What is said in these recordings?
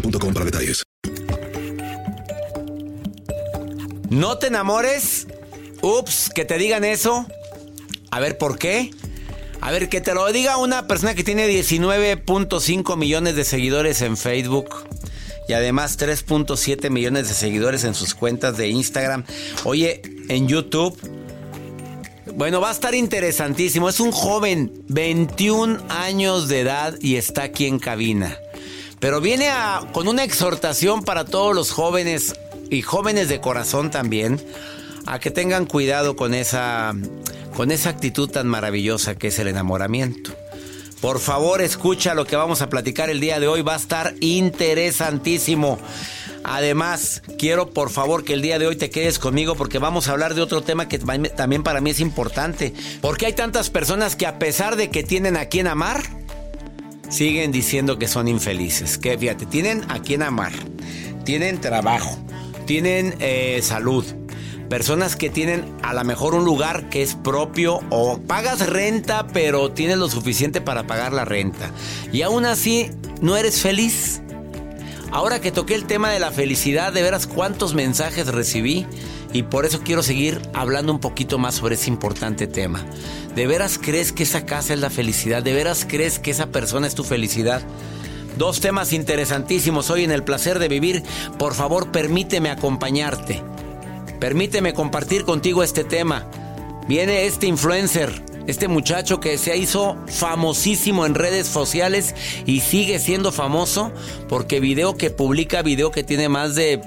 para detalles. No te enamores. Ups, que te digan eso. A ver, ¿por qué? A ver, que te lo diga una persona que tiene 19.5 millones de seguidores en Facebook y además 3.7 millones de seguidores en sus cuentas de Instagram. Oye, en YouTube. Bueno, va a estar interesantísimo. Es un joven, 21 años de edad y está aquí en cabina. Pero viene con una exhortación para todos los jóvenes y jóvenes de corazón también a que tengan cuidado con esa con esa actitud tan maravillosa que es el enamoramiento. Por favor, escucha lo que vamos a platicar el día de hoy, va a estar interesantísimo. Además, quiero por favor que el día de hoy te quedes conmigo porque vamos a hablar de otro tema que también para mí es importante. Porque hay tantas personas que a pesar de que tienen a quien amar, siguen diciendo que son infelices. Que fíjate, tienen a quien amar, tienen trabajo, tienen eh, salud. Personas que tienen a lo mejor un lugar que es propio o pagas renta, pero tienes lo suficiente para pagar la renta. Y aún así no eres feliz. Ahora que toqué el tema de la felicidad, de veras cuántos mensajes recibí y por eso quiero seguir hablando un poquito más sobre ese importante tema. ¿De veras crees que esa casa es la felicidad? ¿De veras crees que esa persona es tu felicidad? Dos temas interesantísimos hoy en el placer de vivir. Por favor, permíteme acompañarte. Permíteme compartir contigo este tema. Viene este influencer, este muchacho que se hizo famosísimo en redes sociales y sigue siendo famoso porque video que publica, video que tiene más de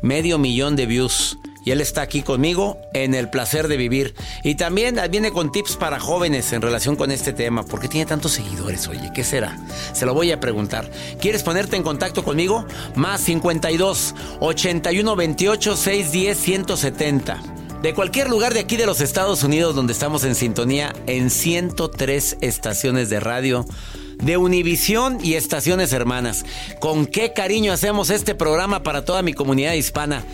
medio millón de views. Y él está aquí conmigo en el placer de vivir. Y también viene con tips para jóvenes en relación con este tema. ¿Por qué tiene tantos seguidores? Oye, ¿qué será? Se lo voy a preguntar. ¿Quieres ponerte en contacto conmigo? Más 52 81 28 610 170. De cualquier lugar de aquí de los Estados Unidos donde estamos en sintonía en 103 estaciones de radio de Univisión y estaciones hermanas. Con qué cariño hacemos este programa para toda mi comunidad hispana.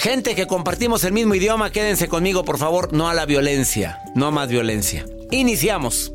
Gente que compartimos el mismo idioma, quédense conmigo, por favor, no a la violencia, no más violencia. Iniciamos.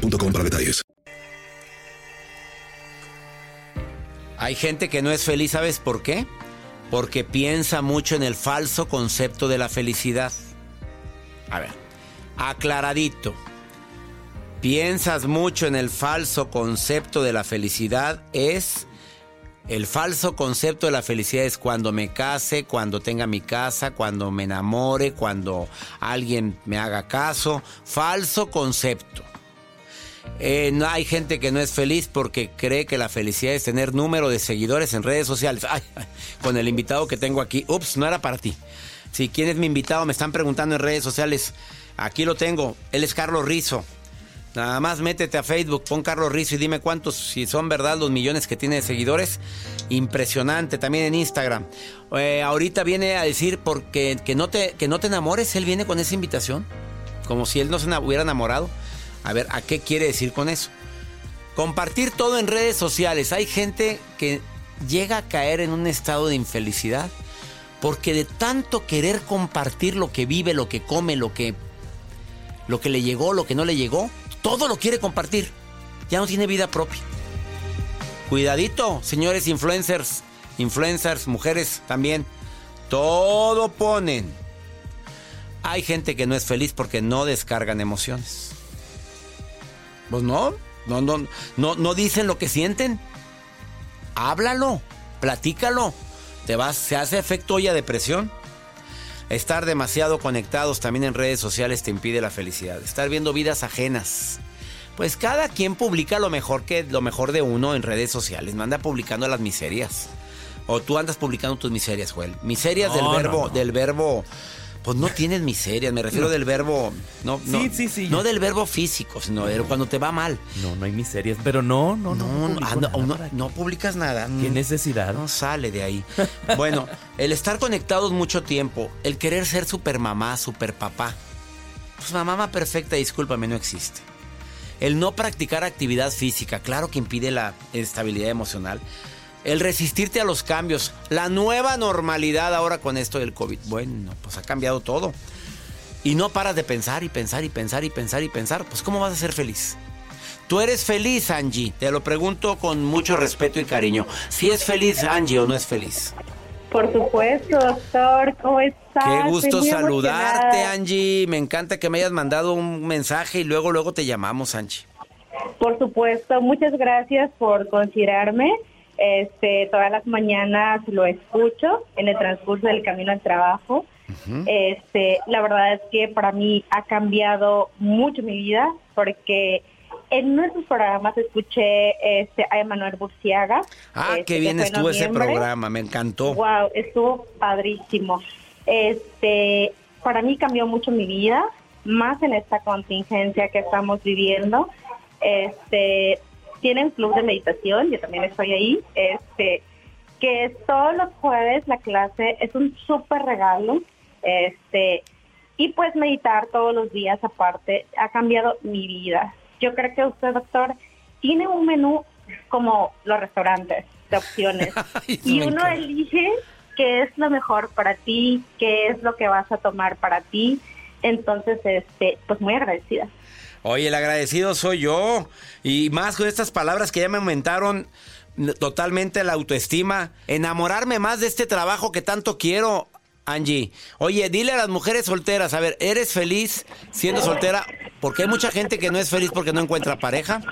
para detalles. Hay gente que no es feliz, ¿sabes por qué? Porque piensa mucho en el falso concepto de la felicidad. A ver, aclaradito. Piensas mucho en el falso concepto de la felicidad es... El falso concepto de la felicidad es cuando me case, cuando tenga mi casa, cuando me enamore, cuando alguien me haga caso. Falso concepto. Eh, no hay gente que no es feliz porque cree que la felicidad es tener número de seguidores en redes sociales. Con el invitado que tengo aquí. Ups, no era para ti. Si quién es mi invitado, me están preguntando en redes sociales. Aquí lo tengo. Él es Carlos Rizo. Nada más métete a Facebook, pon Carlos Rizo y dime cuántos, si son verdad los millones que tiene de seguidores. Impresionante. También en Instagram. Eh, ahorita viene a decir porque que no te que no te enamores. Él viene con esa invitación, como si él no se hubiera enamorado. A ver, ¿a qué quiere decir con eso? Compartir todo en redes sociales. Hay gente que llega a caer en un estado de infelicidad porque de tanto querer compartir lo que vive, lo que come, lo que lo que le llegó, lo que no le llegó, todo lo quiere compartir. Ya no tiene vida propia. Cuidadito, señores influencers, influencers, mujeres también. Todo ponen. Hay gente que no es feliz porque no descargan emociones. Pues no, no, no, no, no dicen lo que sienten. Háblalo, platícalo. Te vas, se hace efecto olla de presión. Estar demasiado conectados también en redes sociales te impide la felicidad. Estar viendo vidas ajenas. Pues cada quien publica lo mejor que lo mejor de uno en redes sociales. No anda publicando las miserias. O tú andas publicando tus miserias, Joel. Miserias del no, verbo, no. del verbo. Pues no tienes miserias, me refiero No. del verbo. No, no, Sí, sí, sí. No del verbo físico, sino de cuando te va mal. No, no hay miserias, pero no, no, no. No, ah, no, nada no publicas nada. ¿Qué Mm, necesidad? No sale de ahí. Bueno, el estar conectados mucho tiempo, el querer ser super mamá, super papá. Pues la mamá perfecta, discúlpame, no existe. El no practicar actividad física, claro que impide la estabilidad emocional. El resistirte a los cambios, la nueva normalidad ahora con esto del COVID. Bueno, pues ha cambiado todo. Y no paras de pensar y pensar y pensar y pensar y pensar. Pues ¿cómo vas a ser feliz? ¿Tú eres feliz, Angie? Te lo pregunto con mucho respeto y cariño. ¿Si es feliz Angie o no es feliz? Por supuesto, doctor, ¿cómo estás? Qué gusto saludarte, emocionada. Angie. Me encanta que me hayas mandado un mensaje y luego, luego te llamamos, Angie. Por supuesto, muchas gracias por considerarme. Este, todas las mañanas lo escucho en el transcurso del camino al trabajo. Este, la verdad es que para mí ha cambiado mucho mi vida porque en nuestros programas escuché este, a Emanuel Burciaga. Ah, este, qué que bien estuvo ese programa, me encantó. Wow, estuvo padrísimo. Este, para mí cambió mucho mi vida, más en esta contingencia que estamos viviendo. Este, tienen club de meditación, yo también estoy ahí. Este, que es todos los jueves la clase es un súper regalo. Este, y pues meditar todos los días aparte ha cambiado mi vida. yo creo que usted, doctor, tiene un menú como los restaurantes de opciones y uno elige qué es lo mejor para ti, qué es lo que vas a tomar para ti. Entonces, este, pues muy agradecida. Oye, el agradecido soy yo. Y más con estas palabras que ya me aumentaron totalmente la autoestima. Enamorarme más de este trabajo que tanto quiero, Angie. Oye, dile a las mujeres solteras, a ver, ¿eres feliz siendo soltera? Porque hay mucha gente que no es feliz porque no encuentra pareja.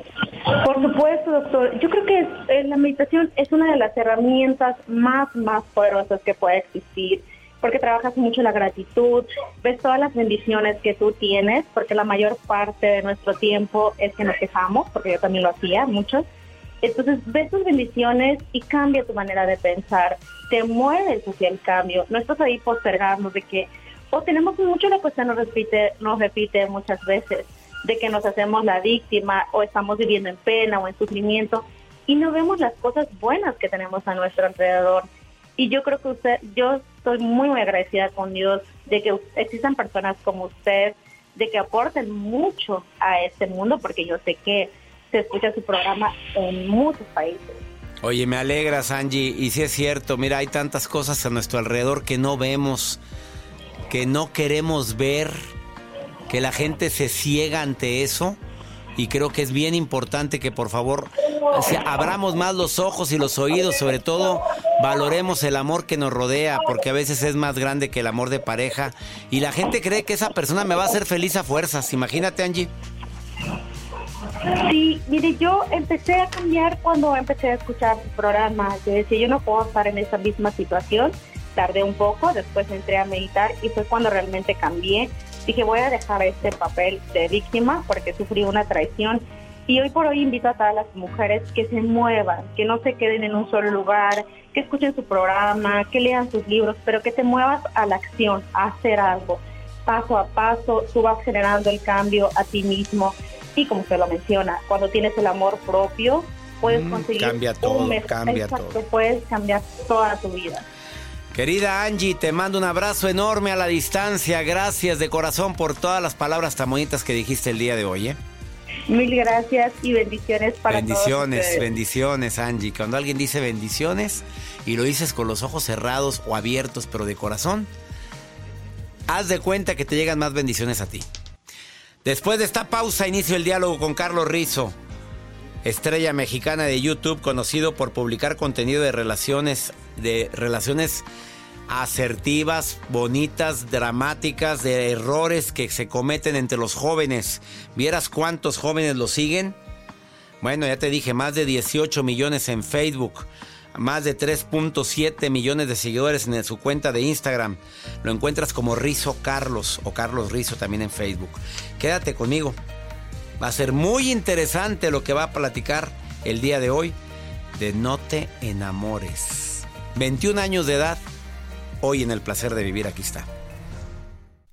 Por supuesto, doctor. Yo creo que eh, la meditación es una de las herramientas más, más poderosas que puede existir, porque trabajas mucho la gratitud, ves todas las bendiciones que tú tienes, porque la mayor parte de nuestro tiempo es que nos quejamos, porque yo también lo hacía, muchos. Entonces ves tus bendiciones y cambia tu manera de pensar, te mueves hacia el cambio, no estás ahí postergando de que, o tenemos mucho la cuestión nos repite, nos repite muchas veces de que nos hacemos la víctima o estamos viviendo en pena o en sufrimiento y no vemos las cosas buenas que tenemos a nuestro alrededor. Y yo creo que usted, yo estoy muy, muy agradecida con Dios de que existan personas como usted, de que aporten mucho a este mundo, porque yo sé que se escucha su programa en muchos países. Oye, me alegra, Angie, y si es cierto, mira, hay tantas cosas a nuestro alrededor que no vemos, que no queremos ver que la gente se ciega ante eso y creo que es bien importante que por favor abramos más los ojos y los oídos, sobre todo valoremos el amor que nos rodea, porque a veces es más grande que el amor de pareja y la gente cree que esa persona me va a hacer feliz a fuerzas. Imagínate, Angie. Sí, mire, yo empecé a cambiar cuando empecé a escuchar su programa. Yo decía, yo no puedo estar en esa misma situación. Tardé un poco, después entré a meditar y fue cuando realmente cambié Dije, voy a dejar este papel de víctima porque sufrí una traición. Y hoy por hoy invito a todas las mujeres que se muevan, que no se queden en un solo lugar, que escuchen su programa, que lean sus libros, pero que te muevas a la acción, a hacer algo. Paso a paso, tú vas generando el cambio a ti mismo. Y como se lo menciona, cuando tienes el amor propio, puedes mm, conseguir cambia todo, cambia todo. puedes cambiar toda tu vida. Querida Angie, te mando un abrazo enorme a la distancia. Gracias de corazón por todas las palabras tan bonitas que dijiste el día de hoy. ¿eh? Mil gracias y bendiciones para bendiciones, todos Bendiciones, Angie. Cuando alguien dice bendiciones y lo dices con los ojos cerrados o abiertos, pero de corazón, haz de cuenta que te llegan más bendiciones a ti. Después de esta pausa, inicio el diálogo con Carlos Rizo, estrella mexicana de YouTube, conocido por publicar contenido de relaciones de relaciones asertivas, bonitas, dramáticas, de errores que se cometen entre los jóvenes. ¿Vieras cuántos jóvenes lo siguen? Bueno, ya te dije, más de 18 millones en Facebook, más de 3.7 millones de seguidores en su cuenta de Instagram. Lo encuentras como Rizo Carlos o Carlos Rizo también en Facebook. Quédate conmigo. Va a ser muy interesante lo que va a platicar el día de hoy de No te enamores. 21 años de edad, hoy en el placer de vivir aquí está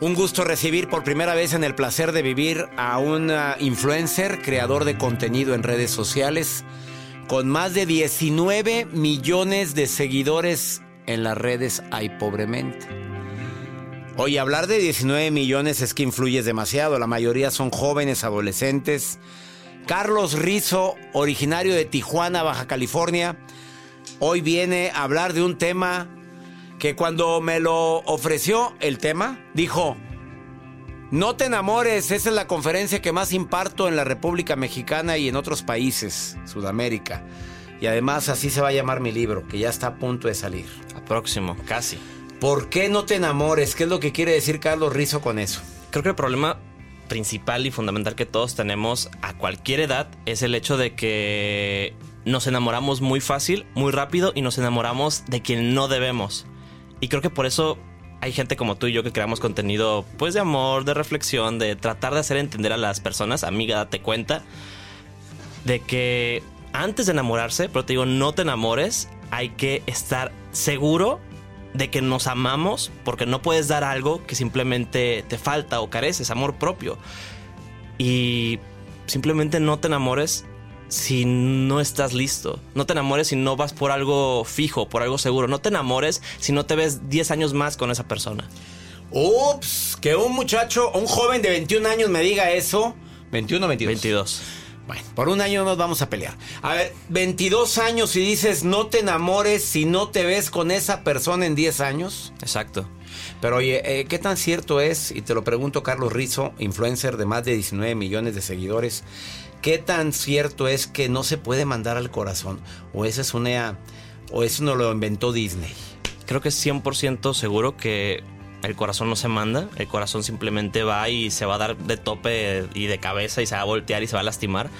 Un gusto recibir por primera vez en el placer de vivir a un ah, influencer, creador de contenido en redes sociales, con más de 19 millones de seguidores en las redes hay pobremente. Oye, hablar de 19 millones es que influyes demasiado. La mayoría son jóvenes, adolescentes. Carlos Rizo, originario de Tijuana, Baja California, hoy viene a hablar de un tema que cuando me lo ofreció el tema, dijo, no te enamores, esa es la conferencia que más imparto en la República Mexicana y en otros países, Sudamérica. Y además así se va a llamar mi libro, que ya está a punto de salir. A próximo, casi. ¿Por qué no te enamores? ¿Qué es lo que quiere decir Carlos Rizo con eso? Creo que el problema principal y fundamental que todos tenemos a cualquier edad es el hecho de que nos enamoramos muy fácil, muy rápido y nos enamoramos de quien no debemos. Y creo que por eso hay gente como tú y yo que creamos contenido pues de amor, de reflexión, de tratar de hacer entender a las personas, amiga, date cuenta de que antes de enamorarse, pero te digo, no te enamores, hay que estar seguro de que nos amamos porque no puedes dar algo que simplemente te falta o careces, amor propio. Y simplemente no te enamores si no estás listo. No te enamores si no vas por algo fijo, por algo seguro. No te enamores si no te ves 10 años más con esa persona. Ups, que un muchacho, un joven de 21 años me diga eso. 21 o 22. 22. Bueno, por un año nos vamos a pelear. A ver, 22 años y dices no te enamores si no te ves con esa persona en 10 años. Exacto. Pero oye, eh, ¿qué tan cierto es? Y te lo pregunto Carlos Rizo, influencer de más de 19 millones de seguidores. ¿Qué tan cierto es que no se puede mandar al corazón? ¿O esa es una... o eso no lo inventó Disney? Creo que es 100% seguro que el corazón no se manda, el corazón simplemente va y se va a dar de tope y de cabeza y se va a voltear y se va a lastimar.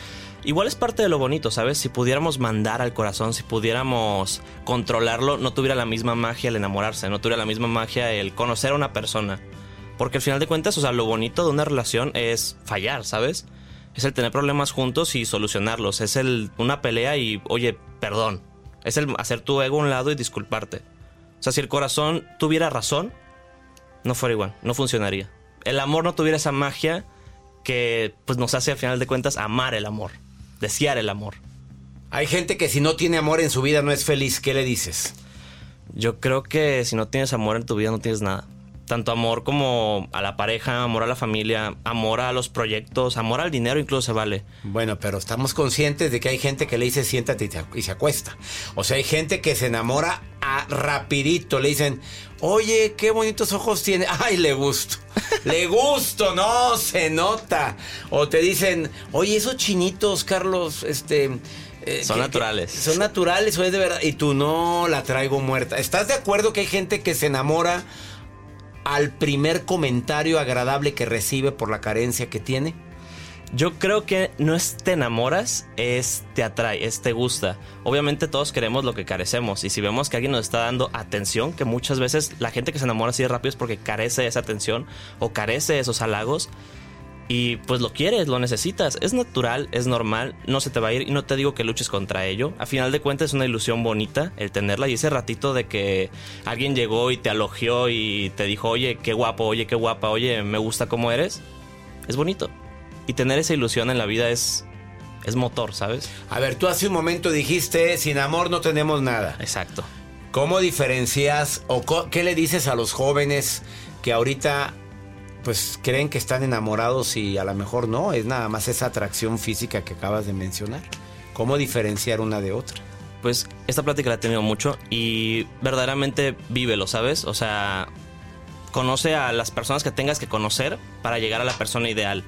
Igual es parte de lo bonito, ¿sabes? Si pudiéramos mandar al corazón, si pudiéramos controlarlo, no tuviera la misma magia el enamorarse, no tuviera la misma magia el conocer a una persona. Porque al final de cuentas, o sea, lo bonito de una relación es fallar, ¿sabes? Es el tener problemas juntos y solucionarlos. Es el una pelea y, oye, perdón. Es el hacer tu ego a un lado y disculparte. O sea, si el corazón tuviera razón, no fuera igual, no funcionaría. El amor no tuviera esa magia que pues nos hace al final de cuentas amar el amor, desear el amor. Hay gente que si no tiene amor en su vida no es feliz, ¿qué le dices? Yo creo que si no tienes amor en tu vida no tienes nada. Tanto amor como a la pareja, amor a la familia, amor a los proyectos, amor al dinero incluso se vale. Bueno, pero estamos conscientes de que hay gente que le dice siéntate y se, y se acuesta. O sea, hay gente que se enamora a rapidito. Le dicen, oye, qué bonitos ojos tiene. Ay, le gusto. le gusto, no, se nota. O te dicen, oye, esos chinitos, Carlos, este... eh, Son que- naturales. que son naturales o es de verdad. Y tú no la traigo muerta. ¿Estás de acuerdo que hay gente que se enamora al primer comentario agradable que recibe por la carencia que tiene? Yo creo que no es te enamoras, es te atrae, es te gusta. Obviamente todos queremos lo que carecemos y si vemos que alguien nos está dando atención, que muchas veces la gente que se enamora así de rápido es porque carece de esa atención o carece de esos halagos y pues lo quieres, lo necesitas. Es natural, es normal, no se te va a ir y no te digo que luches contra ello. A final de cuentas es una ilusión bonita el tenerla y ese ratito de que alguien llegó y te alogió y te dijo, oye, qué guapo, oye, qué guapa, oye, me gusta cómo eres, es bonito. Y tener esa ilusión en la vida es, es motor, ¿sabes? A ver, tú hace un momento dijiste, sin amor no tenemos nada. Exacto. ¿Cómo diferencias o qué le dices a los jóvenes que ahorita pues creen que están enamorados y a lo mejor no, es nada más esa atracción física que acabas de mencionar? ¿Cómo diferenciar una de otra? Pues esta plática la he tenido mucho y verdaderamente vívelo, ¿sabes? O sea, conoce a las personas que tengas que conocer para llegar a la persona ideal.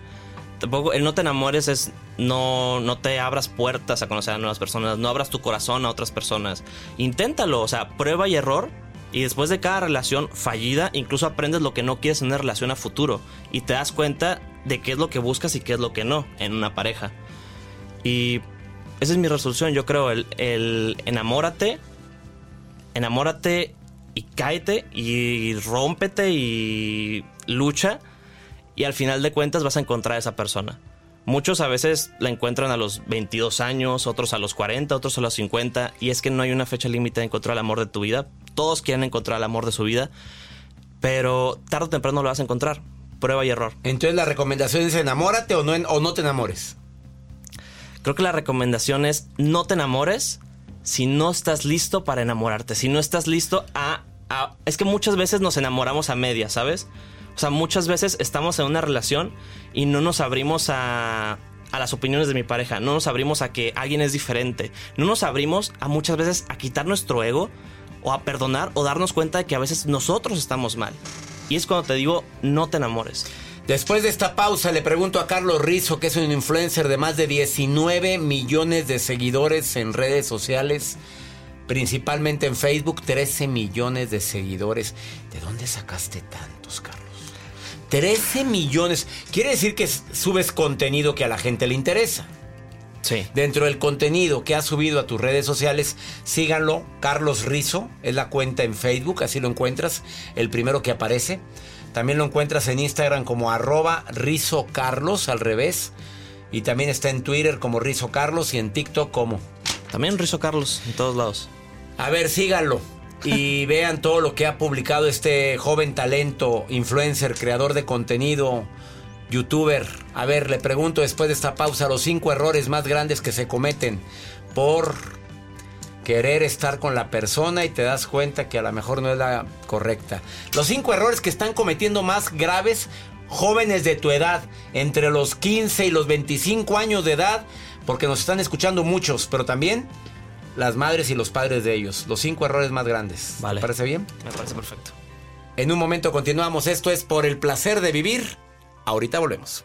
Tampoco, el no te enamores es no, no te abras puertas a conocer a nuevas personas, no abras tu corazón a otras personas. Inténtalo, o sea, prueba y error. Y después de cada relación fallida, incluso aprendes lo que no quieres en una relación a futuro. Y te das cuenta de qué es lo que buscas y qué es lo que no en una pareja. Y esa es mi resolución, yo creo, el, enamórate, enamórate y cáete y rómpete y lucha y al final de cuentas vas a encontrar a esa persona. Muchos a veces la encuentran a los 22 años, otros a los 40, otros a los 50 y es que no hay una fecha límite de encontrar el amor de tu vida. Todos quieren encontrar el amor de su vida pero tarde o temprano lo vas a encontrar. Prueba y error. Entonces la recomendación es enamórate o no, o no te enamores. Creo que la recomendación es no te enamores si no estás listo para enamorarte, si no estás listo a... a- es que muchas veces nos enamoramos a medias, ¿sabes? O sea, muchas veces estamos en una relación y no nos abrimos a, a las opiniones de mi pareja, no nos abrimos a que alguien es diferente, no nos abrimos a muchas veces a quitar nuestro ego o a perdonar o darnos cuenta de que a veces nosotros estamos mal. Y es cuando te digo, no te enamores. Después de esta pausa le pregunto a Carlos Rizzo, que es un influencer de más de 19 millones de seguidores en redes sociales, principalmente en Facebook, 13 millones de seguidores. ¿De dónde sacaste tantos, Carlos? 13 millones. Quiere decir que subes contenido que a la gente le interesa. Sí. Dentro del contenido que has subido a tus redes sociales, síganlo. Carlos Rizo es la cuenta en Facebook, así lo encuentras, el primero que aparece. También lo encuentras en Instagram como arroba Rizo Carlos, al revés. Y también está en Twitter como Rizo Carlos y en TikTok como. También Rizo Carlos, en todos lados. A ver, síganlo. Y vean todo lo que ha publicado este joven talento, influencer, creador de contenido, youtuber. A ver, le pregunto después de esta pausa los cinco errores más grandes que se cometen por querer estar con la persona y te das cuenta que a lo mejor no es la correcta. Los cinco errores que están cometiendo más graves jóvenes de tu edad, entre los 15 y los 25 años de edad, porque nos están escuchando muchos, pero también las madres y los padres de ellos. Los cinco errores más grandes. Vale. ¿Te parece bien? Me parece perfecto. En un momento continuamos. Esto es por el placer de vivir. Ahorita volvemos.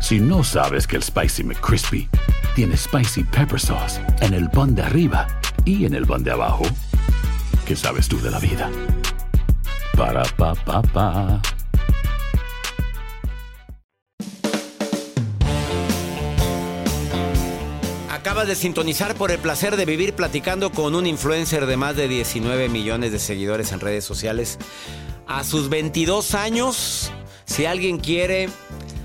Si no sabes que el Spicy McCrispy tiene Spicy Pepper Sauce en el pan de arriba y en el pan de abajo, ¿qué sabes tú de la vida? Para, pa, pa, pa. Acabas de sintonizar por el placer de vivir platicando con un influencer de más de 19 millones de seguidores en redes sociales. A sus 22 años, si alguien quiere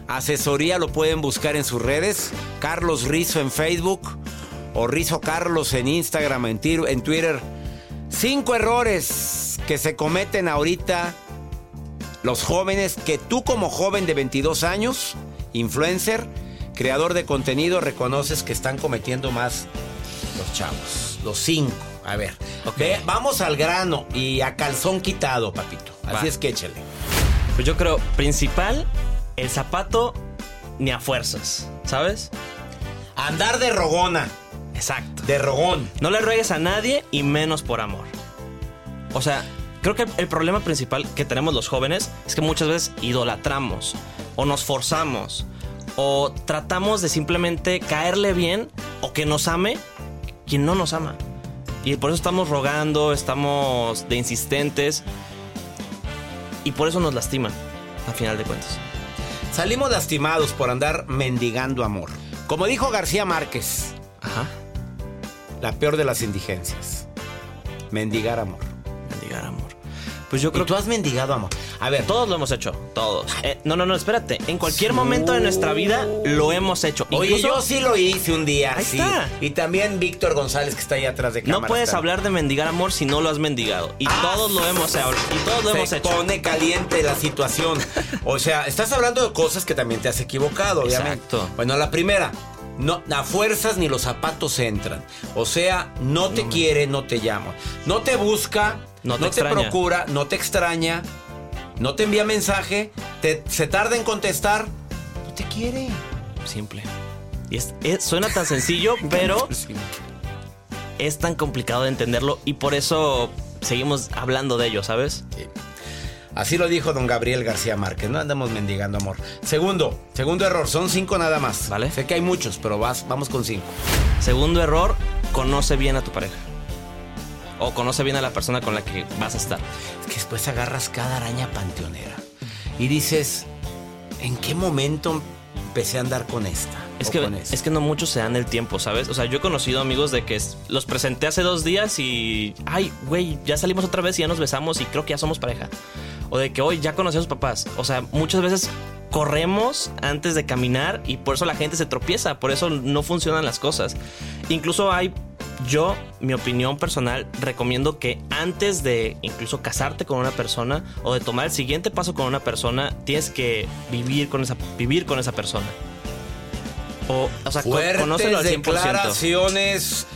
asesoría, lo pueden buscar en sus redes. Carlos Rizo en Facebook o Rizo Carlos en Instagram, en, Twitter. Cinco errores que se cometen ahorita los jóvenes que tú como joven de 22 años, influencer, creador de contenido, reconoces que están cometiendo más los chavos. Los cinco. A ver, ve, vamos al grano y a calzón quitado, papito. Así Va. es que échale. Pues yo creo, principal, el zapato ni a fuerzas, ¿sabes? Andar de rogona. Exacto. De rogón. No le ruegues a nadie y menos por amor. O sea, creo que el problema principal que tenemos los jóvenes es que muchas veces idolatramos o nos forzamos o tratamos de simplemente caerle bien o que nos ame quien no nos ama. Y por eso estamos rogando, estamos de insistentes y por eso nos lastiman, a final de cuentas. Salimos lastimados por andar mendigando amor. Como dijo García Márquez, Ajá. la peor de las indigencias. Mendigar amor. Mendigar amor. Pues yo creo ¿Y tú has mendigado amor. A ver, Todos lo hemos hecho, todos. Eh, no, no, no, espérate. En cualquier momento de nuestra vida lo hemos hecho. Oye, Incluso yo sí lo hice un día. Ahí sí. está. Y también Víctor González, que está ahí atrás de cámara. no puedes está- hablar de mendigar amor si no lo has mendigado. Y Ah, todos lo hemos hecho. Y todos lo Se hemos hecho. pone caliente la situación. O sea, estás hablando de cosas que también te has equivocado, obviamente. Exacto. Bueno, la primera, no, a fuerzas ni los zapatos entran. O sea, no te quiere, no te llama. No te busca, No no te procura, no te extraña, no te envía mensaje, te- se tarda en contestar, no te quiere. Simple. Y es- es- suena tan sencillo, pero es tan complicado de entenderlo y por eso seguimos hablando de ello, ¿sabes? Así lo dijo don Gabriel García Márquez, no andamos mendigando amor. Segundo, segundo error, son cinco nada más. Vale. Sé que hay muchos, pero vas, vamos con cinco. Segundo error, conoce bien a tu pareja. O conoce bien a la persona con la que vas a estar. Es que después agarras cada araña panteonera y dices, ¿en qué momento empecé a andar con esta? Es que, es que no muchos se dan el tiempo, ¿sabes? O sea, yo he conocido amigos de que los presenté hace dos días y, ay, güey, ya salimos otra vez y ya nos besamos y creo que ya somos pareja. O de que hoy ya conocí a sus papás. O sea, muchas veces corremos antes de caminar y por eso la gente se tropieza, por eso no funcionan las cosas. Incluso hay, yo, mi opinión personal, recomiendo que antes de incluso casarte con una persona o de tomar el siguiente paso con una persona, tienes que vivir con esa, vivir con esa persona. O, o sea, Fuertes conócelo al 100%. declaraciones.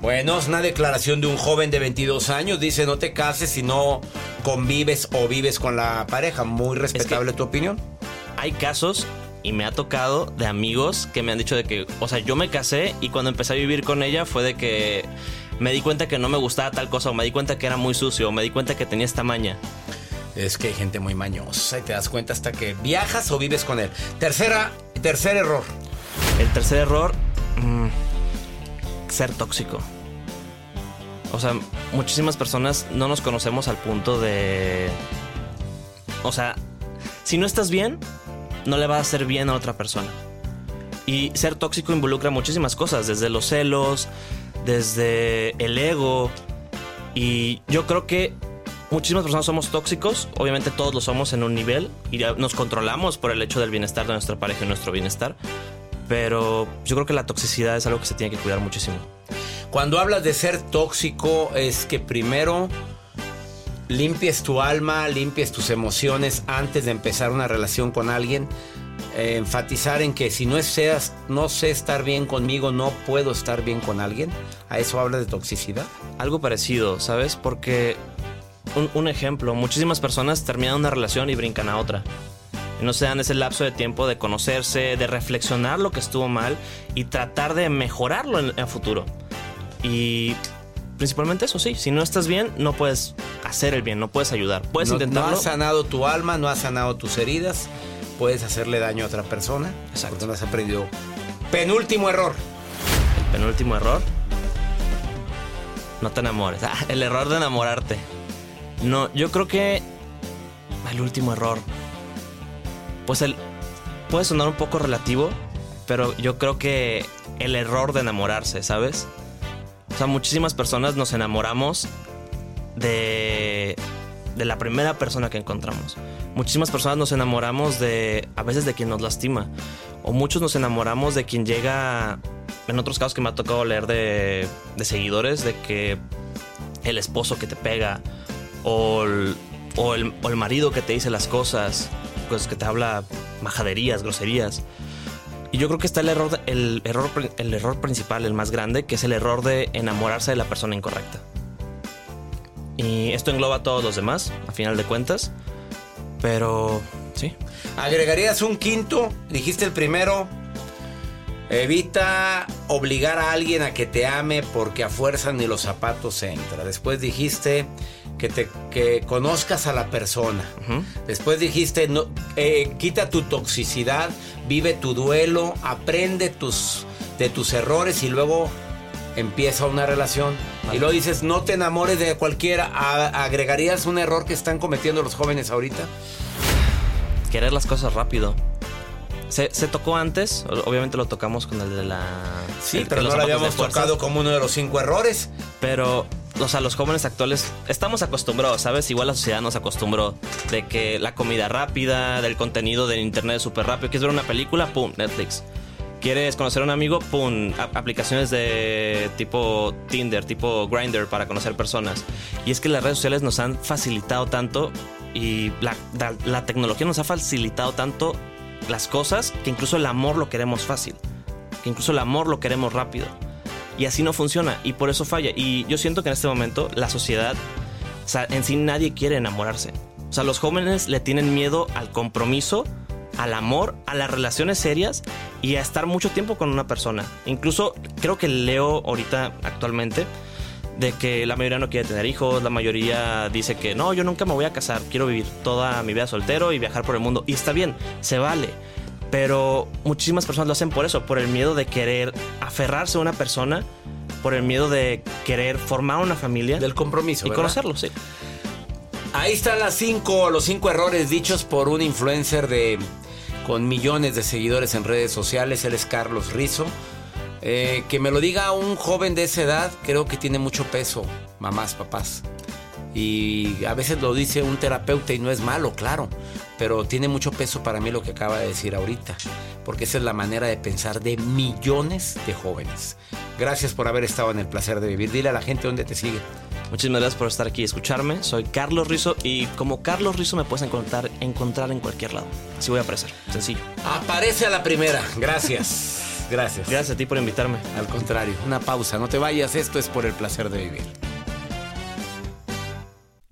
Bueno, es una declaración de un joven de 22 años. Dice, no te cases si no convives o vives con la pareja. Muy respetable tu opinión. Hay casos, y me ha tocado, de amigos que me han dicho de que, o sea, yo me casé y cuando empecé a vivir con ella fue de que me di cuenta que no me gustaba tal cosa, o me di cuenta que era muy sucio, o me di cuenta que tenía esta maña. Es que hay gente muy mañosa y te das cuenta hasta que viajas o vives con él. Tercera, tercer error. El tercer error, mm, ser tóxico. O sea, muchísimas personas no nos conocemos al punto de... O sea, si no estás bien, no le va a hacer bien a otra persona. Y ser tóxico involucra muchísimas cosas, desde los celos, desde el ego. Y yo creo que muchísimas personas somos tóxicos, obviamente todos lo somos en un nivel y nos controlamos por el hecho del bienestar de nuestra pareja y nuestro bienestar. Pero yo creo que la toxicidad es algo que se tiene que cuidar muchísimo. Cuando hablas de ser tóxico, es que primero limpies tu alma, limpies tus emociones antes de empezar una relación con alguien. Eh, enfatizar en que si no, seas, no sé estar bien conmigo, no puedo estar bien con alguien. ¿A eso habla de toxicidad? Algo parecido, ¿sabes? Porque, un, un ejemplo, muchísimas personas terminan una relación y brincan a otra. No se dan ese lapso de tiempo de conocerse, de reflexionar lo que estuvo mal y tratar de mejorarlo en el futuro. Y principalmente eso, sí. Si no estás bien, no puedes hacer el bien, no puedes ayudar. Puedes no, intentarlo. No has sanado tu alma, no has sanado tus heridas, puedes hacerle daño a otra persona. Exacto. Porque no has aprendido. Penúltimo error. El penúltimo error. No te enamores. Ah, el error de enamorarte. No, yo creo que el último error. Pues el puede sonar un poco relativo, pero yo creo que el error de enamorarse, ¿sabes? O sea, muchísimas personas nos enamoramos de de la primera persona que encontramos. Muchísimas personas nos enamoramos de a veces de quien nos lastima o muchos nos enamoramos de quien llega en otros casos que me ha tocado leer de, de seguidores de que el esposo que te pega o el, o, el, o el marido que te dice las cosas, pues que te habla majaderías, groserías. Y yo creo que está el error, el error, el error principal, el más grande, que es el error de enamorarse de la persona incorrecta. Y esto engloba a todos los demás, a final de cuentas. Pero, sí. ¿Agregarías un quinto? Dijiste el primero. Evita obligar a alguien a que te ame porque a fuerza ni los zapatos entra. Después dijiste que te que conozcas a la persona. Después dijiste no, eh, quita tu toxicidad, vive tu duelo, aprende tus de tus errores y luego empieza una relación. Y luego dices no te enamores de cualquiera. ¿Agregarías un error que están cometiendo los jóvenes ahorita? Querer las cosas rápido. Se, se tocó antes, obviamente lo tocamos con el de la... Sí, el- pero no lo habíamos tocado como uno de los cinco errores. Pero o sea, los jóvenes actuales estamos acostumbrados, ¿sabes? Igual la sociedad nos acostumbró de que la comida rápida, del contenido del internet súper rápido. ¿Quieres ver una película? ¡Pum! Netflix. ¿Quieres conocer a un amigo? ¡Pum! aplicaciones de tipo Tinder, tipo Grinder para conocer personas. Y es que las redes sociales nos han facilitado tanto y la, la tecnología nos ha facilitado tanto las cosas que incluso el amor lo queremos fácil. Que incluso el amor lo queremos rápido. Y así no funciona y por eso falla. Y yo siento que en este momento la sociedad, o sea, en sí nadie quiere enamorarse. O sea, los jóvenes le tienen miedo al compromiso, al amor, a las relaciones serias y a estar mucho tiempo con una persona. Incluso creo que leo ahorita actualmente de que la mayoría no quiere tener hijos, la mayoría dice que no, yo nunca me voy a casar, quiero vivir toda mi vida soltero y viajar por el mundo. Y está bien, se vale. Pero muchísimas personas lo hacen por eso, por el miedo de querer aferrarse a una persona, por el miedo de querer formar una familia. Del compromiso. Y conocerlo, sí. Ahí están las cinco, los cinco errores dichos por un influencer de con millones de seguidores en redes sociales. Él es Carlos Rizo. Eh, que me lo diga un joven de esa edad, creo que tiene mucho peso, mamás, papás. Y a veces lo dice un terapeuta y no es malo, claro pero tiene mucho peso para mí lo que acaba de decir ahorita, porque esa es la manera de pensar de millones de jóvenes. Gracias por haber estado en el placer de vivir. Dile a la gente dónde te sigue. Muchísimas gracias por estar aquí y escucharme. Soy Carlos Rizo y como Carlos Rizo me puedes encontrar, encontrar en cualquier lado. Así voy a aparecer. Sencillo. Aparece a la primera. Gracias. Gracias. Gracias a ti por invitarme. Al contrario, una pausa. No te vayas. Esto es por el placer de vivir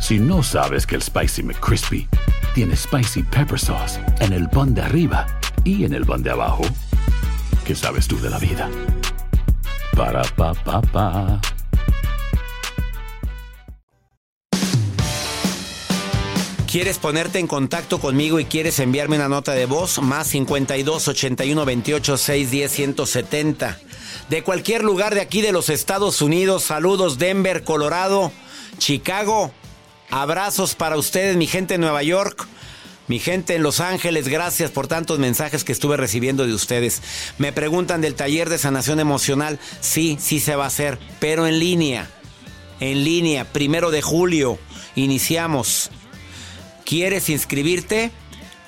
Si no sabes que el Spicy McCrispy tiene Spicy Pepper Sauce en el pan de arriba y en el pan de abajo, ¿qué sabes tú de la vida? Para, pa, pa, pa. ¿Quieres ponerte en contacto conmigo y quieres enviarme una nota de voz? Más 52 81 28 610 170. De cualquier lugar de aquí de los Estados Unidos, saludos Denver, Colorado, Chicago. Abrazos para ustedes, mi gente en Nueva York. Mi gente en Los Ángeles, gracias por tantos mensajes que estuve recibiendo de ustedes. Me preguntan del taller de sanación emocional. Sí, sí se va a hacer, pero en línea. En línea, primero de julio. Iniciamos. ¿Quieres inscribirte?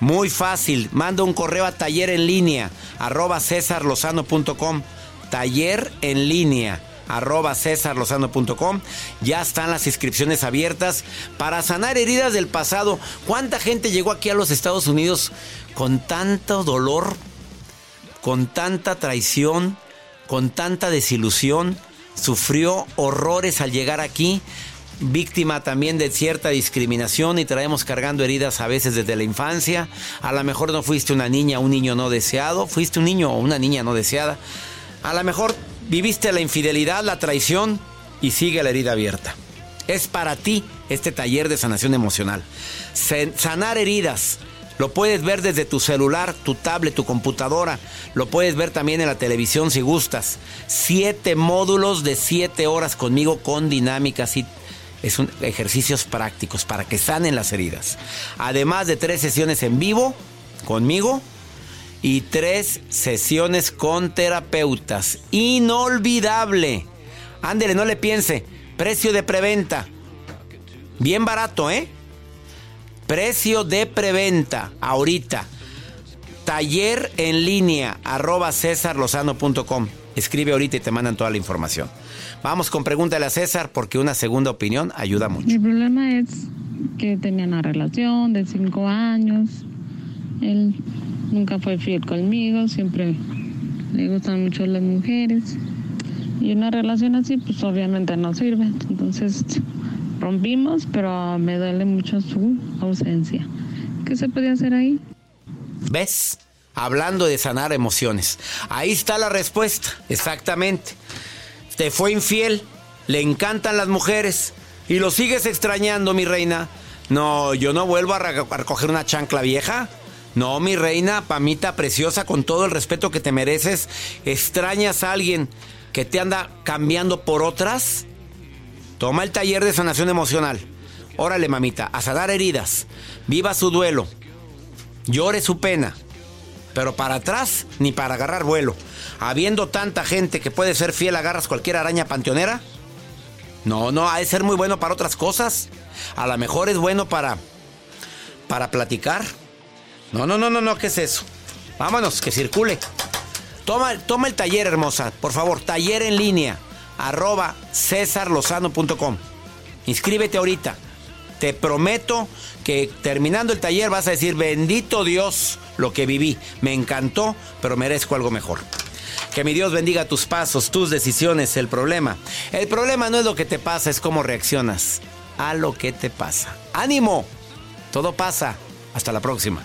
Muy fácil. Manda un correo a taller en línea arroba cesarlozano.com. Taller en línea arroba cesarlozano.com. Ya están las inscripciones abiertas para sanar heridas del pasado. ¿Cuánta gente llegó aquí a los Estados Unidos con tanto dolor, con tanta traición, con tanta desilusión? Sufrió horrores al llegar aquí víctima también de cierta discriminación y traemos cargando heridas a veces desde la infancia. A lo mejor no fuiste una niña, un niño no deseado, fuiste un niño o una niña no deseada. A lo mejor viviste la infidelidad, la traición y sigue la herida abierta. Es para ti este taller de sanación emocional. Sanar heridas, Lo puedes ver desde tu celular, tu tablet, tu computadora. Lo puedes ver también en la televisión si gustas. Siete módulos de siete horas conmigo con dinámicas y es ejercicios prácticos para que sanen las heridas. Además de tres sesiones en vivo conmigo y tres sesiones con terapeutas. Inolvidable. Ándele, no le piense. Precio de preventa. Bien barato, ¿eh? Precio de preventa ahorita. Taller en línea arroba cesarlozano.com. Escribe ahorita y te mandan toda la información. Vamos con pregúntale a César porque una segunda opinión ayuda mucho. Mi problema es que tenía una relación de cinco años. Él nunca fue fiel conmigo, siempre le gustan mucho las mujeres. Y una relación así, pues obviamente no sirve. Entonces rompimos, pero me duele mucho su ausencia. ¿Qué se puede hacer ahí? ¿Ves? Hablando de sanar emociones. Ahí está la respuesta, exactamente. Te fue infiel, le encantan las mujeres y lo sigues extrañando, mi reina. No, yo no vuelvo a recoger una chancla vieja. No, mi reina, pamita preciosa, con todo el respeto que te mereces, extrañas a alguien que te anda cambiando por otras. Toma el taller de sanación emocional. Órale, mamita, a sanar heridas. Viva su duelo. Llore su pena. Pero para atrás, ni para agarrar vuelo. Habiendo tanta gente que puede ser fiel, agarras cualquier araña panteonera. No, no, ha de ser muy bueno para otras cosas. A lo mejor es bueno para. para platicar. No, no, no, no, no, ¿qué es eso? Vámonos, que circule. Toma, toma el taller, hermosa. Por favor, taller en línea. Arroba cesarlozano.com. Inscríbete ahorita. Te prometo que terminando el taller vas a decir, bendito Dios, lo que viví. Me encantó, pero merezco algo mejor. Que mi Dios bendiga tus pasos, tus decisiones, el problema. El problema no es lo que te pasa, es cómo reaccionas a lo que te pasa. ¡Ánimo! Todo pasa. Hasta la próxima.